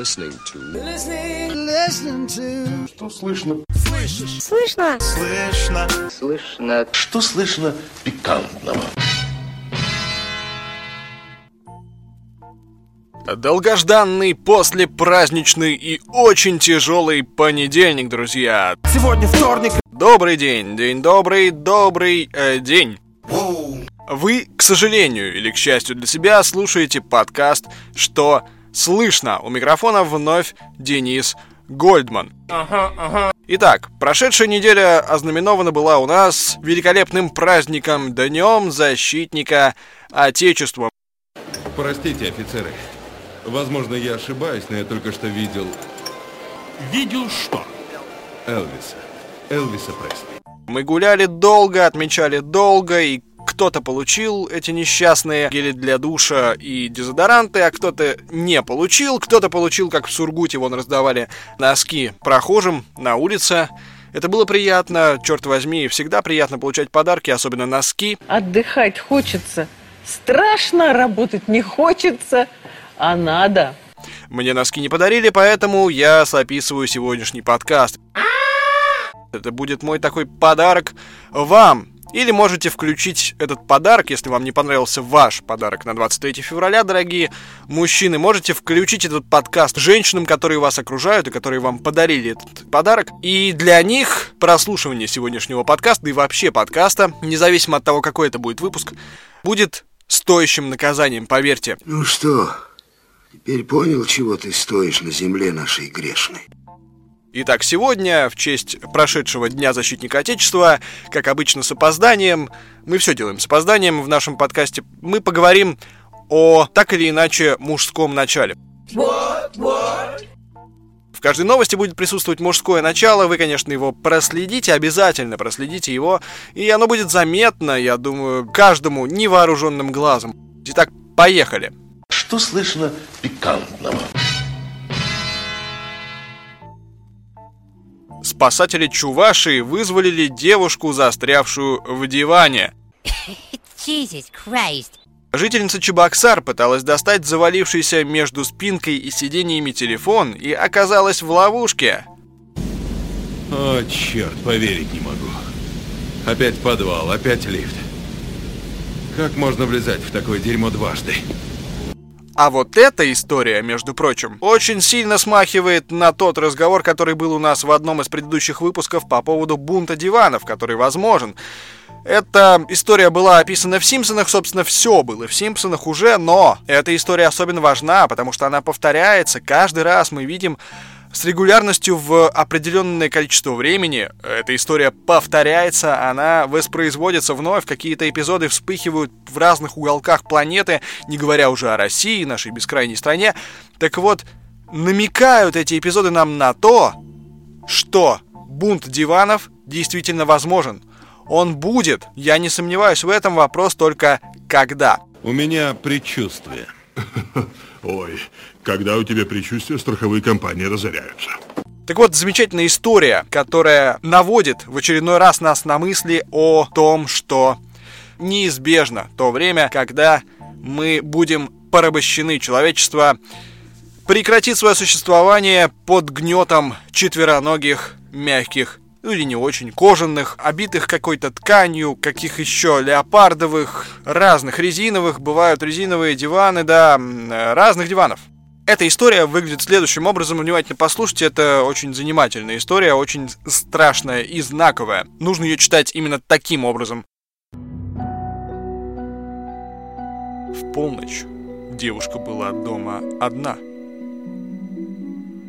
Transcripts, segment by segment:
listening to. Listening to. Что слышно? Слышно? Слышно. Слышно. Что слышно пикантного? Долгожданный послепраздничный и очень тяжелый понедельник, друзья. Сегодня вторник. Добрый день, день добрый, добрый э, день. Вы, к сожалению или к счастью для себя, слушаете подкаст «Что слышно?». У микрофона вновь Денис Гольдман. Итак, прошедшая неделя ознаменована была у нас великолепным праздником Днем Защитника Отечества. Простите, офицеры. Возможно, я ошибаюсь, но я только что видел Видел что? Элвиса. Элвиса Пресли. Мы гуляли долго, отмечали долго, и кто-то получил эти несчастные гели для душа и дезодоранты, а кто-то не получил. Кто-то получил, как в Сургуте, вон раздавали носки прохожим на улице. Это было приятно, черт возьми, всегда приятно получать подарки, особенно носки. Отдыхать хочется. Страшно работать не хочется, а надо. Мне носки не подарили, поэтому я записываю сегодняшний подкаст. Это будет мой такой подарок вам. Или можете включить этот подарок, если вам не понравился ваш подарок на 23 февраля, дорогие мужчины. Можете включить этот подкаст женщинам, которые вас окружают и которые вам подарили этот подарок. И для них прослушивание сегодняшнего подкаста и вообще подкаста, независимо от того, какой это будет выпуск, будет стоящим наказанием, поверьте. Ну что, теперь понял, чего ты стоишь на земле нашей грешной? Итак, сегодня, в честь прошедшего Дня Защитника Отечества, как обычно с опозданием, мы все делаем с опозданием в нашем подкасте, мы поговорим о так или иначе мужском начале. В каждой новости будет присутствовать мужское начало, вы, конечно, его проследите, обязательно проследите его, и оно будет заметно, я думаю, каждому невооруженным глазом. Итак, поехали. Что слышно пикантного? Спасатели Чувашии вызволили девушку, застрявшую в диване. Jesus Christ. Жительница Чебоксар пыталась достать завалившийся между спинкой и сиденьями телефон и оказалась в ловушке. О, черт, поверить не могу. Опять подвал, опять лифт. Как можно влезать в такое дерьмо дважды? А вот эта история, между прочим, очень сильно смахивает на тот разговор, который был у нас в одном из предыдущих выпусков по поводу бунта диванов, который возможен. Эта история была описана в «Симпсонах», собственно, все было в «Симпсонах» уже, но эта история особенно важна, потому что она повторяется. Каждый раз мы видим с регулярностью в определенное количество времени эта история повторяется, она воспроизводится вновь, какие-то эпизоды вспыхивают в разных уголках планеты, не говоря уже о России, нашей бескрайней стране. Так вот, намекают эти эпизоды нам на то, что бунт диванов действительно возможен. Он будет, я не сомневаюсь в этом, вопрос только когда. У меня предчувствие. Ой, когда у тебя предчувствие, страховые компании разоряются. Так вот, замечательная история, которая наводит в очередной раз нас на мысли о том, что неизбежно то время, когда мы будем порабощены, человечество прекратит свое существование под гнетом четвероногих, мягких ну или не очень, кожаных, обитых какой-то тканью, каких еще, леопардовых, разных резиновых, бывают резиновые диваны, да, разных диванов. Эта история выглядит следующим образом, внимательно послушайте, это очень занимательная история, очень страшная и знаковая. Нужно ее читать именно таким образом. В полночь девушка была дома одна.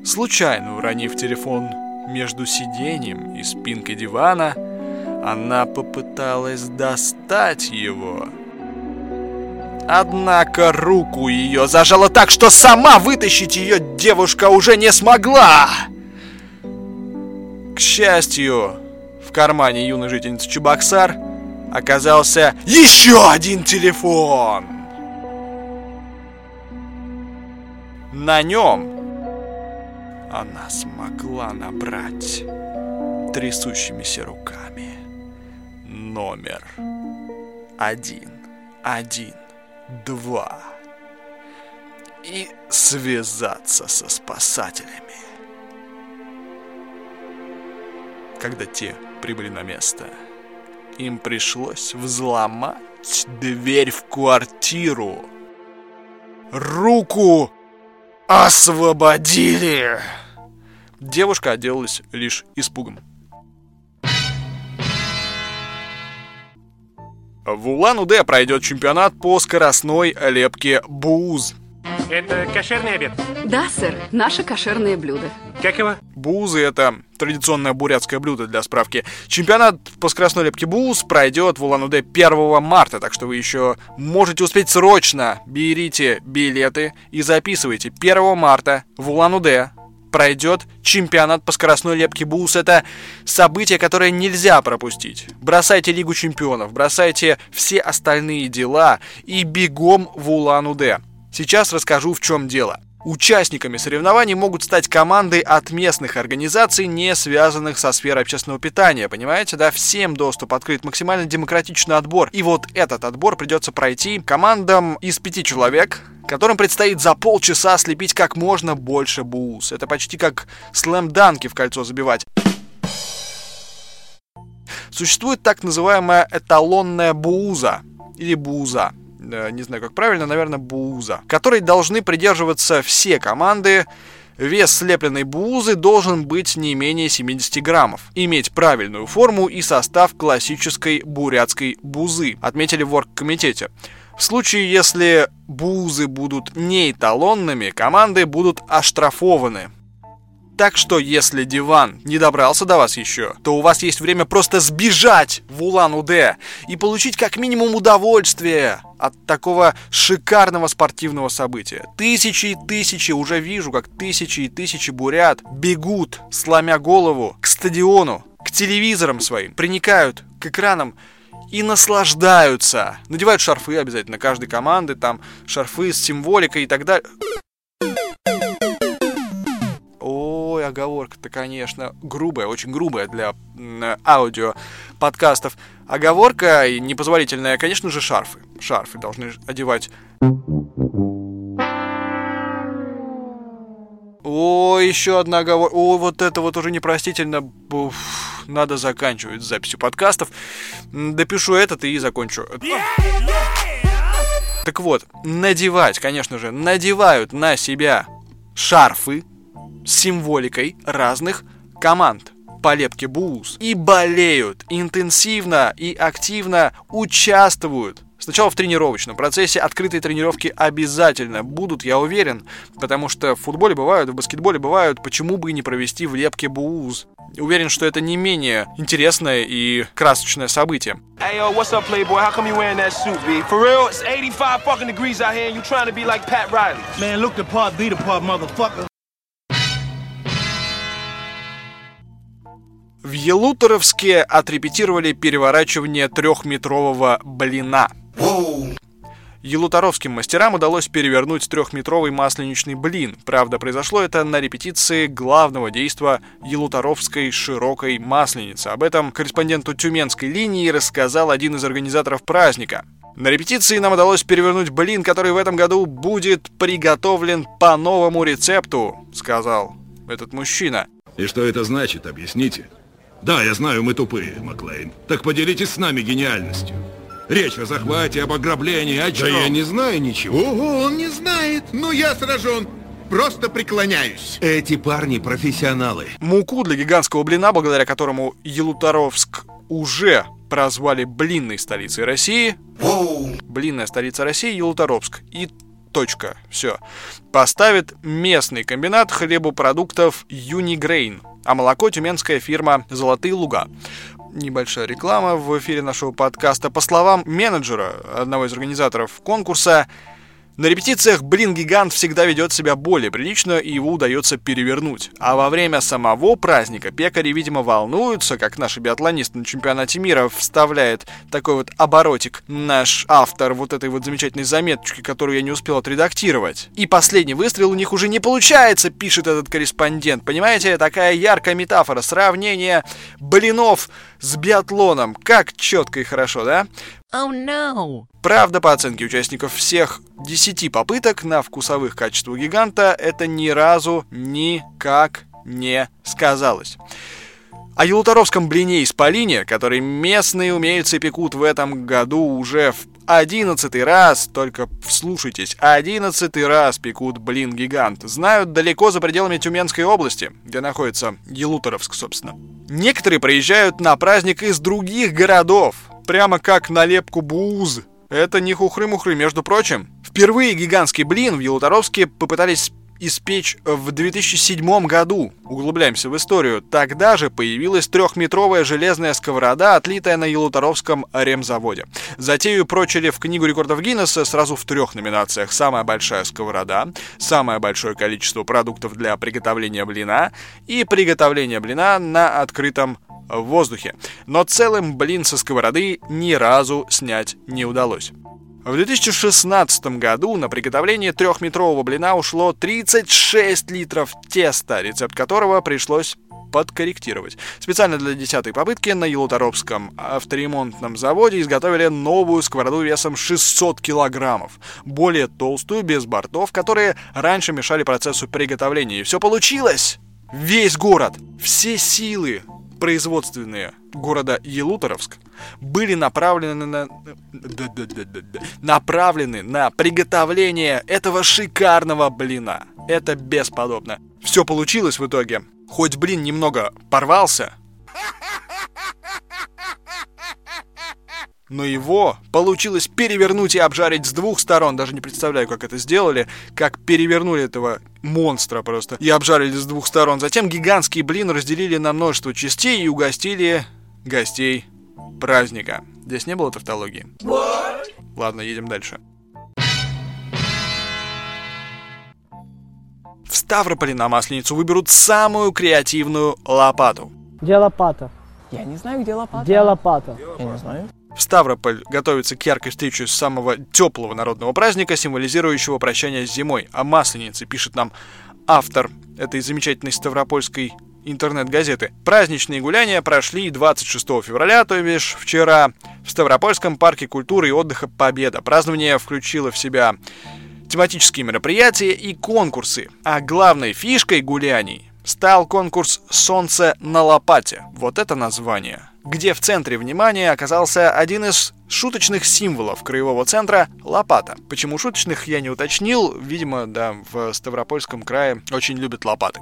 Случайно уронив телефон между сиденьем и спинкой дивана, она попыталась достать его. Однако руку ее зажало так, что сама вытащить ее девушка уже не смогла. К счастью, в кармане юной жительницы Чебоксар оказался еще один телефон. На нем она смогла набрать трясущимися руками номер один, один, два. и связаться со спасателями. Когда те прибыли на место, им пришлось взломать дверь в квартиру. Руку освободили! Девушка отделалась лишь испугом. В Улан-Удэ пройдет чемпионат по скоростной лепке буз. Это кошерный обед. Да, сэр, наше кошерное блюдо. Как его? Бузы — это традиционное бурятское блюдо для справки. Чемпионат по скоростной лепке буз пройдет в Улан-Удэ 1 марта, так что вы еще можете успеть срочно. Берите билеты и записывайте. 1 марта в Улан-Удэ пройдет чемпионат по скоростной лепке БУС. Это событие, которое нельзя пропустить. Бросайте Лигу чемпионов, бросайте все остальные дела и бегом в Улан-Удэ. Сейчас расскажу, в чем дело. Участниками соревнований могут стать команды от местных организаций, не связанных со сферой общественного питания. Понимаете, да? Всем доступ открыт, максимально демократичный отбор. И вот этот отбор придется пройти командам из пяти человек, которым предстоит за полчаса слепить как можно больше буз. Это почти как слэм-данки в кольцо забивать. Существует так называемая эталонная бууза или бууза не знаю как правильно, наверное, бууза, которой должны придерживаться все команды. Вес слепленной буузы должен быть не менее 70 граммов, иметь правильную форму и состав классической бурятской бузы, отметили в оргкомитете. В случае, если бузы будут не эталонными, команды будут оштрафованы. Так что, если диван не добрался до вас еще, то у вас есть время просто сбежать в Улан-Удэ и получить как минимум удовольствие от такого шикарного спортивного события. Тысячи и тысячи, уже вижу, как тысячи и тысячи бурят бегут, сломя голову, к стадиону, к телевизорам своим, приникают к экранам и наслаждаются. Надевают шарфы обязательно каждой команды, там шарфы с символикой и так далее. Оговорка-то, конечно, грубая, очень грубая для аудио подкастов. Оговорка непозволительная, конечно же, шарфы. Шарфы должны одевать. О, еще одна оговорка. О, вот это вот уже непростительно. Уф, надо заканчивать с записью подкастов. Допишу этот и закончу. Так вот, надевать, конечно же, надевают на себя шарфы с символикой разных команд по лепке Булс и болеют интенсивно и активно участвуют Сначала в тренировочном процессе открытые тренировки обязательно будут, я уверен, потому что в футболе бывают, в баскетболе бывают, почему бы и не провести в лепке буз. Уверен, что это не менее интересное и красочное событие. Hey yo, what's up, Playboy? How come you wearing that suit, B? For real, it's 85 fucking degrees out here and you trying to be like Pat Riley. Man, look the part, be the part, motherfucker. В Елуторовске отрепетировали переворачивание трехметрового блина. Елуторовским мастерам удалось перевернуть трехметровый масленичный блин. Правда, произошло это на репетиции главного действа Елуторовской широкой масленицы. Об этом корреспонденту Тюменской линии рассказал один из организаторов праздника. На репетиции нам удалось перевернуть блин, который в этом году будет приготовлен по новому рецепту, сказал этот мужчина. И что это значит, объясните? Да, я знаю, мы тупые, Маклейн. Так поделитесь с нами гениальностью. Речь о захвате, об ограблении, о чем? Да я не знаю ничего. Ого, он не знает. Ну, я сражен. Просто преклоняюсь. Эти парни профессионалы. Муку для гигантского блина, благодаря которому Елуторовск уже прозвали блинной столицей России. Блинная столица России Елуторовск. И точка. Все. Поставит местный комбинат хлебопродуктов Юнигрейн, а молоко тюменская фирма «Золотые луга». Небольшая реклама в эфире нашего подкаста. По словам менеджера, одного из организаторов конкурса, на репетициях блин-гигант всегда ведет себя более прилично, и его удается перевернуть. А во время самого праздника пекари, видимо, волнуются, как наши биатлонисты на чемпионате мира вставляет такой вот оборотик наш автор вот этой вот замечательной заметочки, которую я не успел отредактировать. И последний выстрел у них уже не получается, пишет этот корреспондент. Понимаете, такая яркая метафора, сравнение блинов с биатлоном. Как четко и хорошо, да? Oh no! Правда, по оценке участников всех 10 попыток на вкусовых качествах гиганта, это ни разу никак не сказалось. О елуторовском блине из полине, который местные умельцы пекут в этом году уже в одиннадцатый раз, только вслушайтесь, одиннадцатый раз пекут блин-гигант, знают далеко за пределами Тюменской области, где находится Елуторовск, собственно. Некоторые приезжают на праздник из других городов, прямо как на лепку буз. Это не хухры-мухры, между прочим. Впервые гигантский блин в Елуторовске попытались испечь в 2007 году. Углубляемся в историю. Тогда же появилась трехметровая железная сковорода, отлитая на Елуторовском ремзаводе. Затею прочили в Книгу рекордов Гиннесса сразу в трех номинациях. Самая большая сковорода, самое большое количество продуктов для приготовления блина и приготовление блина на открытом воздухе. Но целым блин со сковороды ни разу снять не удалось. В 2016 году на приготовление трехметрового блина ушло 36 литров теста, рецепт которого пришлось подкорректировать. Специально для десятой попытки на Елуторовском авторемонтном заводе изготовили новую сковороду весом 600 килограммов, более толстую, без бортов, которые раньше мешали процессу приготовления. И все получилось! Весь город, все силы производственные города Елуторовск были направлены на... направлены на приготовление этого шикарного блина. Это бесподобно. Все получилось в итоге. Хоть блин немного порвался, но его получилось перевернуть и обжарить с двух сторон. Даже не представляю, как это сделали, как перевернули этого монстра просто и обжарили с двух сторон. Затем гигантский блин разделили на множество частей и угостили гостей праздника. Здесь не было тавтологии. Ладно, едем дальше. В Ставрополе на Масленицу выберут самую креативную лопату. Где лопата? Я не знаю, где лопата. Где лопата? Я не знаю. Ставрополь готовится к яркой встрече с самого теплого народного праздника, символизирующего прощание с зимой. О Масленице пишет нам автор этой замечательной ставропольской интернет-газеты. Праздничные гуляния прошли 26 февраля, то бишь вчера, в Ставропольском парке культуры и отдыха «Победа». Празднование включило в себя тематические мероприятия и конкурсы. А главной фишкой гуляний стал конкурс «Солнце на лопате». Вот это название. Где в центре внимания оказался один из шуточных символов краевого центра – лопата. Почему шуточных, я не уточнил. Видимо, да, в Ставропольском крае очень любят лопаты.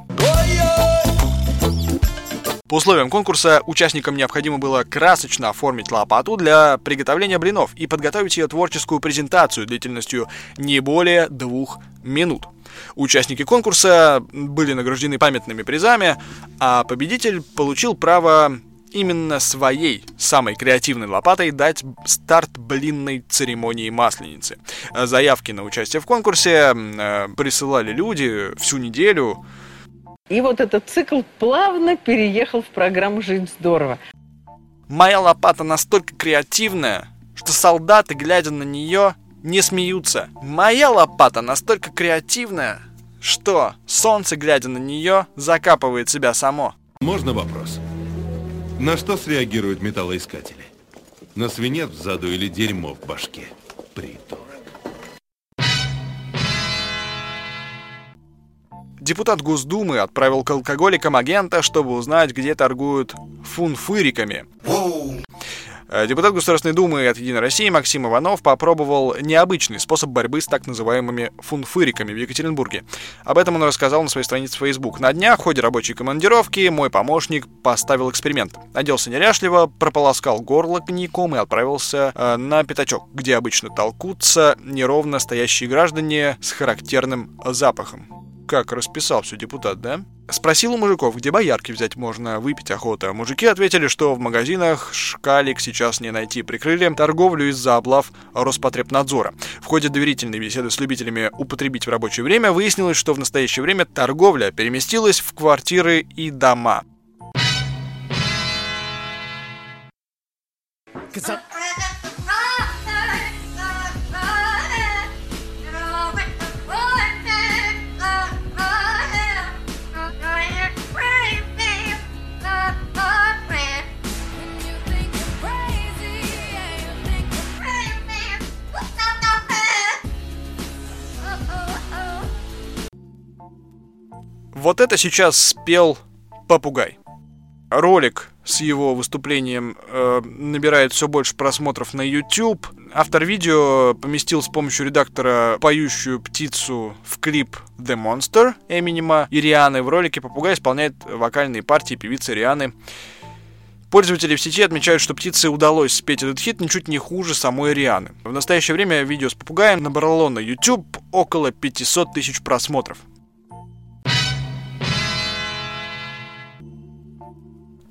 По условиям конкурса участникам необходимо было красочно оформить лопату для приготовления блинов и подготовить ее творческую презентацию длительностью не более двух минут. Участники конкурса были награждены памятными призами, а победитель получил право именно своей самой креативной лопатой дать старт блинной церемонии Масленицы. Заявки на участие в конкурсе э, присылали люди всю неделю, и вот этот цикл плавно переехал в программу «Жить здорово». Моя лопата настолько креативная, что солдаты, глядя на нее, не смеются. Моя лопата настолько креативная, что солнце, глядя на нее, закапывает себя само. Можно вопрос? На что среагируют металлоискатели? На свинец в заду или дерьмо в башке? Придурок. Депутат Госдумы отправил к алкоголикам агента, чтобы узнать, где торгуют фунфыриками. Депутат Государственной Думы от «Единой России» Максим Иванов попробовал необычный способ борьбы с так называемыми фунфыриками в Екатеринбурге. Об этом он рассказал на своей странице в Facebook. На днях в ходе рабочей командировки мой помощник поставил эксперимент. Оделся неряшливо, прополоскал горло коньяком и отправился э, на пятачок, где обычно толкутся неровно стоящие граждане с характерным запахом как расписал все депутат, да? Спросил у мужиков, где боярки взять можно, выпить охота. Мужики ответили, что в магазинах шкалик сейчас не найти. Прикрыли торговлю из-за облав Роспотребнадзора. В ходе доверительной беседы с любителями употребить в рабочее время выяснилось, что в настоящее время торговля переместилась в квартиры и дома. Вот это сейчас спел попугай. Ролик с его выступлением э, набирает все больше просмотров на YouTube. Автор видео поместил с помощью редактора поющую птицу в клип The Monster Эминема и Рианы. В ролике попугай исполняет вокальные партии певицы Рианы. Пользователи в сети отмечают, что птице удалось спеть этот хит ничуть не хуже самой Рианы. В настоящее время видео с попугаем набрало на YouTube около 500 тысяч просмотров.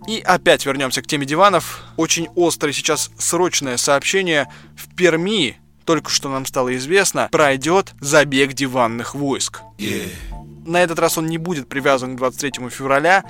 И опять вернемся к теме диванов. Очень острое сейчас срочное сообщение. В Перми, только что нам стало известно, пройдет забег диванных войск. Yeah. На этот раз он не будет привязан к 23 февраля.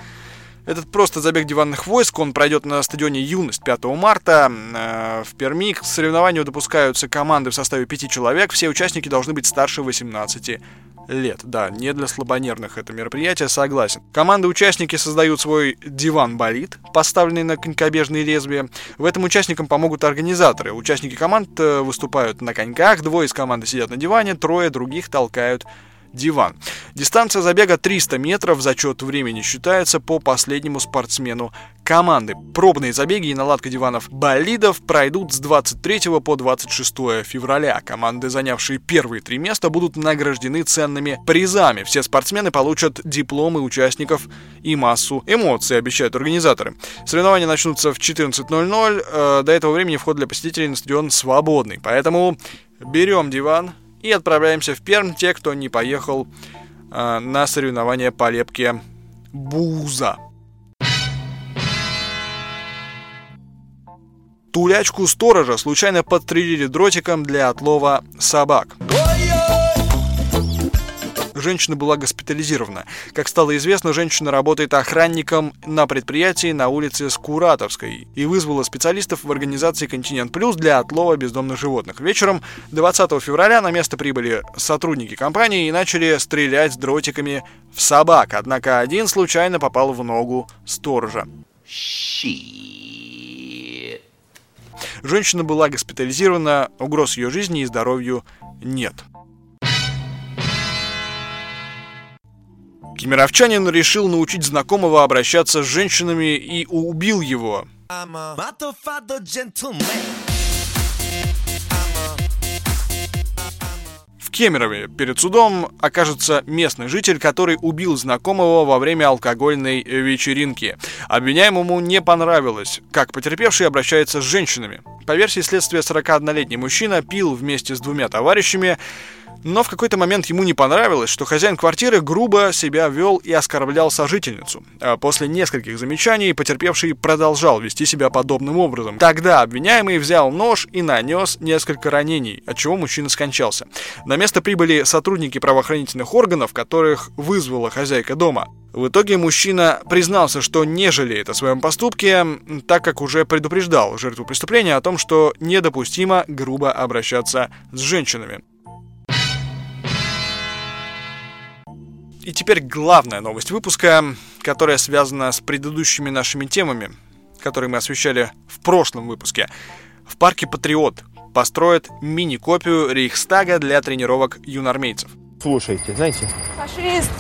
Этот просто забег диванных войск, он пройдет на стадионе «Юность» 5 марта э, в Перми. К соревнованию допускаются команды в составе 5 человек. Все участники должны быть старше 18 лет. Да, не для слабонервных это мероприятие, согласен. Команды-участники создают свой диван-болид, поставленный на конькобежные лезвия. В этом участникам помогут организаторы. Участники команд э, выступают на коньках, двое из команды сидят на диване, трое других толкают диван. Дистанция забега 300 метров, зачет времени считается по последнему спортсмену команды. Пробные забеги и наладка диванов болидов пройдут с 23 по 26 февраля. Команды, занявшие первые три места, будут награждены ценными призами. Все спортсмены получат дипломы участников и массу эмоций, обещают организаторы. Соревнования начнутся в 14.00. Э, до этого времени вход для посетителей на стадион свободный. Поэтому берем диван, и отправляемся в Перм, те, кто не поехал э, на соревнования по лепке буза. Тулячку сторожа случайно подстрелили дротиком для отлова собак. Женщина была госпитализирована. Как стало известно, женщина работает охранником на предприятии на улице Скуратовской и вызвала специалистов в организации «Континент Плюс» для отлова бездомных животных. Вечером 20 февраля на место прибыли сотрудники компании и начали стрелять дротиками в собак, однако один случайно попал в ногу сторожа. Женщина была госпитализирована, угроз ее жизни и здоровью нет. Кемеровчанин решил научить знакомого обращаться с женщинами и убил его. В Кемерове перед судом окажется местный житель, который убил знакомого во время алкогольной вечеринки. Обвиняемому не понравилось, как потерпевший обращается с женщинами. По версии следствия, 41-летний мужчина пил вместе с двумя товарищами, но в какой-то момент ему не понравилось, что хозяин квартиры грубо себя вел и оскорблял сожительницу. А после нескольких замечаний потерпевший продолжал вести себя подобным образом. Тогда обвиняемый взял нож и нанес несколько ранений, от чего мужчина скончался. На место прибыли сотрудники правоохранительных органов, которых вызвала хозяйка дома. В итоге мужчина признался, что не жалеет о своем поступке, так как уже предупреждал жертву преступления о том, что недопустимо грубо обращаться с женщинами. И теперь главная новость выпуска, которая связана с предыдущими нашими темами, которые мы освещали в прошлом выпуске. В парке Патриот построят мини-копию Рейхстага для тренировок юнормейцев. Слушайте, знаете... Фашист!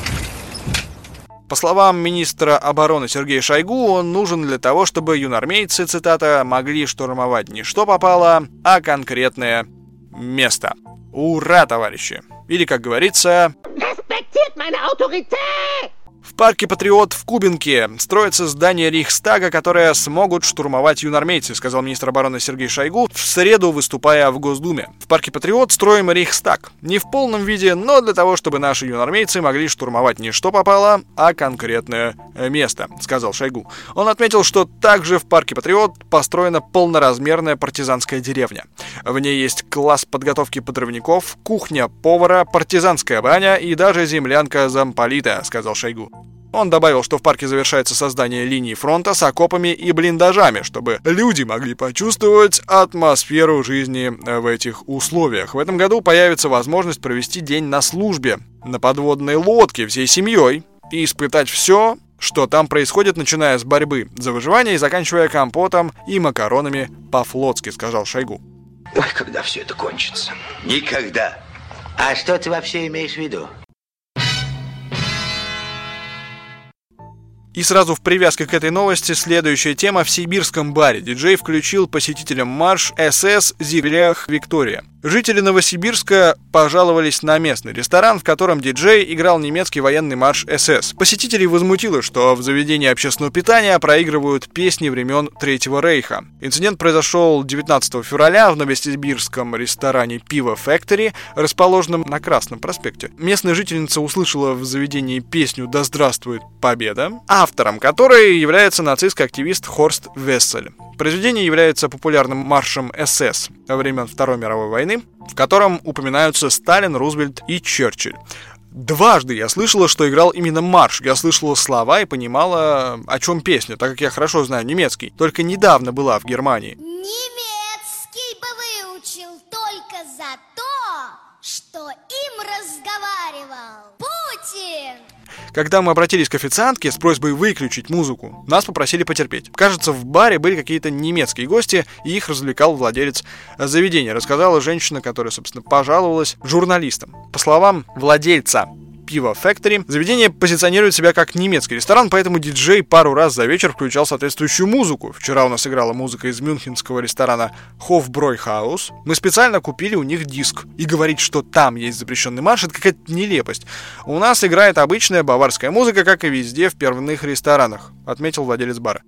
По словам министра обороны Сергея Шойгу, он нужен для того, чтобы юнормейцы, цитата, могли штурмовать не что попало, а конкретное место. Ура, товарищи! Или, как говорится... Meine Autorität! В парке Патриот в Кубинке строится здание Рейхстага, которое смогут штурмовать юнормейцы, сказал министр обороны Сергей Шойгу в среду, выступая в Госдуме. В парке Патриот строим Рейхстаг. Не в полном виде, но для того, чтобы наши юнормейцы могли штурмовать не что попало, а конкретное место, сказал Шойгу. Он отметил, что также в парке Патриот построена полноразмерная партизанская деревня. В ней есть класс подготовки подрывников, кухня повара, партизанская баня и даже землянка замполита, сказал Шойгу. Он добавил, что в парке завершается создание линии фронта с окопами и блиндажами, чтобы люди могли почувствовать атмосферу жизни в этих условиях. В этом году появится возможность провести день на службе, на подводной лодке всей семьей и испытать все, что там происходит, начиная с борьбы за выживание и заканчивая компотом и макаронами по-флотски, сказал Шойгу. Ой, когда все это кончится? Никогда. А что ты вообще имеешь в виду? И сразу в привязке к этой новости следующая тема в сибирском баре. Диджей включил посетителям марш СС Зиглях Виктория. Жители Новосибирска пожаловались на местный ресторан, в котором диджей играл немецкий военный марш СС. Посетителей возмутило, что в заведении общественного питания проигрывают песни времен Третьего Рейха. Инцидент произошел 19 февраля в новосибирском ресторане Пиво Factory, расположенном на Красном проспекте. Местная жительница услышала в заведении песню «Да здравствует Победа», автором которой является нацистский активист Хорст Вессель. Произведение является популярным маршем СС во время Второй мировой войны, в котором упоминаются Сталин, Рузвельт и Черчилль. Дважды я слышала, что играл именно марш. Я слышала слова и понимала, о чем песня, так как я хорошо знаю немецкий. Только недавно была в Германии. Немецкий бы выучил только за то, что им разговаривал Путин. Когда мы обратились к официантке с просьбой выключить музыку, нас попросили потерпеть. Кажется, в баре были какие-то немецкие гости, и их развлекал владелец заведения, рассказала женщина, которая, собственно, пожаловалась журналистам. По словам владельца Пиво Factory. Заведение позиционирует себя как немецкий ресторан, поэтому диджей пару раз за вечер включал соответствующую музыку. Вчера у нас играла музыка из мюнхенского ресторана Hofbräuhaus. Мы специально купили у них диск. И говорить, что там есть запрещенный марш, это какая-то нелепость. У нас играет обычная баварская музыка, как и везде в первых ресторанах, отметил владелец бара.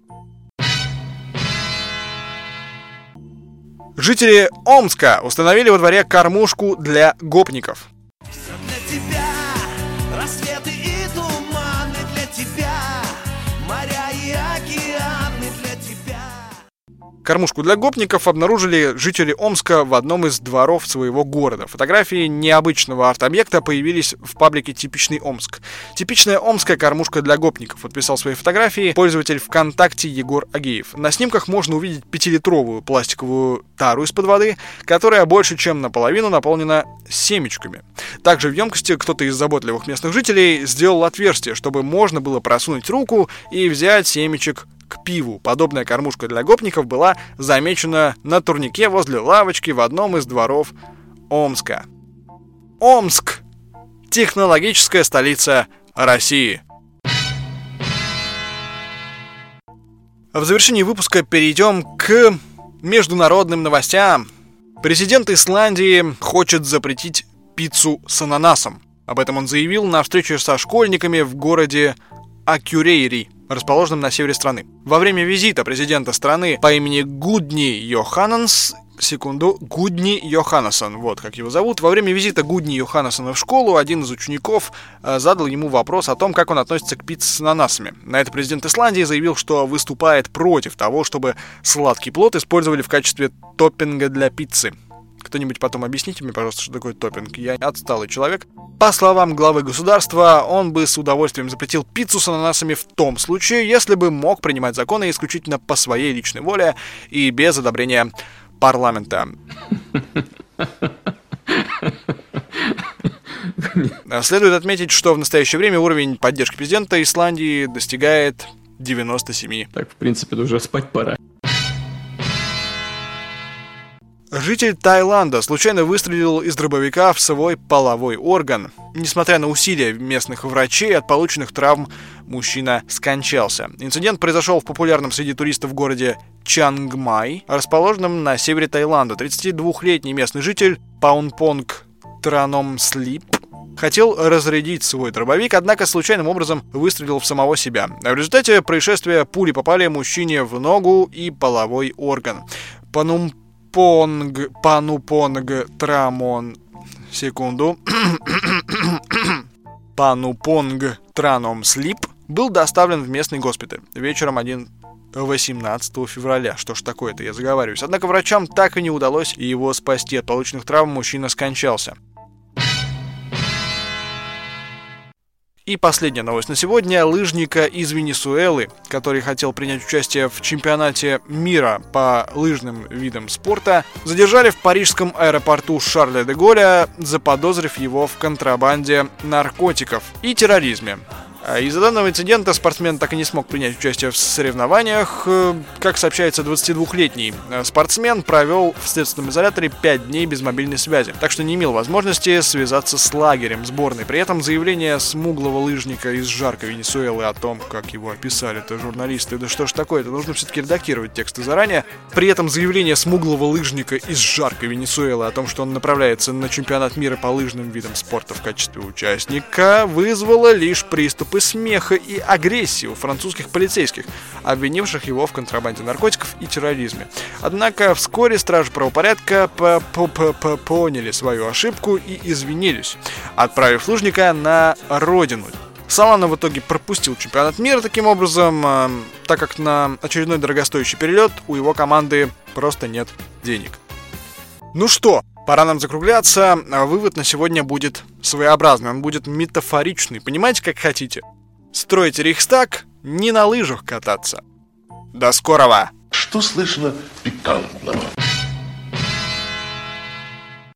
Жители Омска установили во дворе кормушку для гопников. Кормушку для гопников обнаружили жители Омска в одном из дворов своего города. Фотографии необычного арт-объекта появились в паблике «Типичный Омск». Типичная омская кормушка для гопников. Подписал свои фотографии пользователь ВКонтакте Егор Агеев. На снимках можно увидеть пятилитровую пластиковую тару из-под воды, которая больше чем наполовину наполнена семечками. Также в емкости кто-то из заботливых местных жителей сделал отверстие, чтобы можно было просунуть руку и взять семечек к пиву. Подобная кормушка для гопников была замечена на турнике возле лавочки в одном из дворов Омска. Омск! Технологическая столица России. В завершении выпуска перейдем к международным новостям. Президент Исландии хочет запретить пиццу с ананасом. Об этом он заявил на встрече со школьниками в городе Акюрейри, расположенном на севере страны. Во время визита президента страны по имени Гудни Йоханнес секунду, Гудни Йоханнесон, вот как его зовут. Во время визита Гудни Йоханнесона в школу один из учеников э, задал ему вопрос о том, как он относится к пицце с ананасами. На это президент Исландии заявил, что выступает против того, чтобы сладкий плод использовали в качестве топпинга для пиццы. Кто-нибудь потом объясните мне, пожалуйста, что такое топпинг. Я отсталый человек. По словам главы государства, он бы с удовольствием запретил пиццу с ананасами в том случае, если бы мог принимать законы исключительно по своей личной воле и без одобрения парламента. Следует отметить, что в настоящее время уровень поддержки президента Исландии достигает 97. Так, в принципе, уже спать пора. Житель Таиланда случайно выстрелил из дробовика в свой половой орган. Несмотря на усилия местных врачей, от полученных травм мужчина скончался. Инцидент произошел в популярном среди туристов городе Чангмай, расположенном на севере Таиланда. 32-летний местный житель Паунпонг Траном Слип хотел разрядить свой дробовик, однако случайным образом выстрелил в самого себя. В результате происшествия пули попали мужчине в ногу и половой орган. Панум Понг, Панупонг, Трамон. Секунду. Панупонг Траном Слип был доставлен в местный госпиталь вечером 1 18 февраля. Что ж такое-то, я заговариваюсь. Однако врачам так и не удалось его спасти. От полученных травм мужчина скончался. И последняя новость на сегодня. Лыжника из Венесуэлы, который хотел принять участие в чемпионате мира по лыжным видам спорта, задержали в парижском аэропорту Шарля де Голля, заподозрив его в контрабанде наркотиков и терроризме. А из-за данного инцидента спортсмен так и не смог принять участие в соревнованиях. Э, Как сообщается, 22-летний э, спортсмен провел в следственном изоляторе 5 дней без мобильной связи, так что не имел возможности связаться с лагерем сборной. При этом заявление смуглого лыжника из жаркой Венесуэлы о том, как его описали это журналисты, да что ж такое, это нужно все-таки редактировать тексты заранее. При этом заявление смуглого лыжника из жаркой Венесуэлы о том, что он направляется на чемпионат мира по лыжным видам спорта в качестве участника, вызвало лишь приступы смеха и агрессии у французских полицейских, обвинивших его в контрабанде наркотиков и терроризме. Однако вскоре стражи правопорядка по- по- по- по- поняли свою ошибку и извинились, отправив лыжника на родину. Салана в итоге пропустил чемпионат мира таким образом, э, так как на очередной дорогостоящий перелет у его команды просто нет денег. Ну что, пора нам закругляться. А Вывод на сегодня будет своеобразный, он будет метафоричный. Понимаете, как хотите? Строить Рейхстаг, не на лыжах кататься. До скорого! Что слышно пикантного?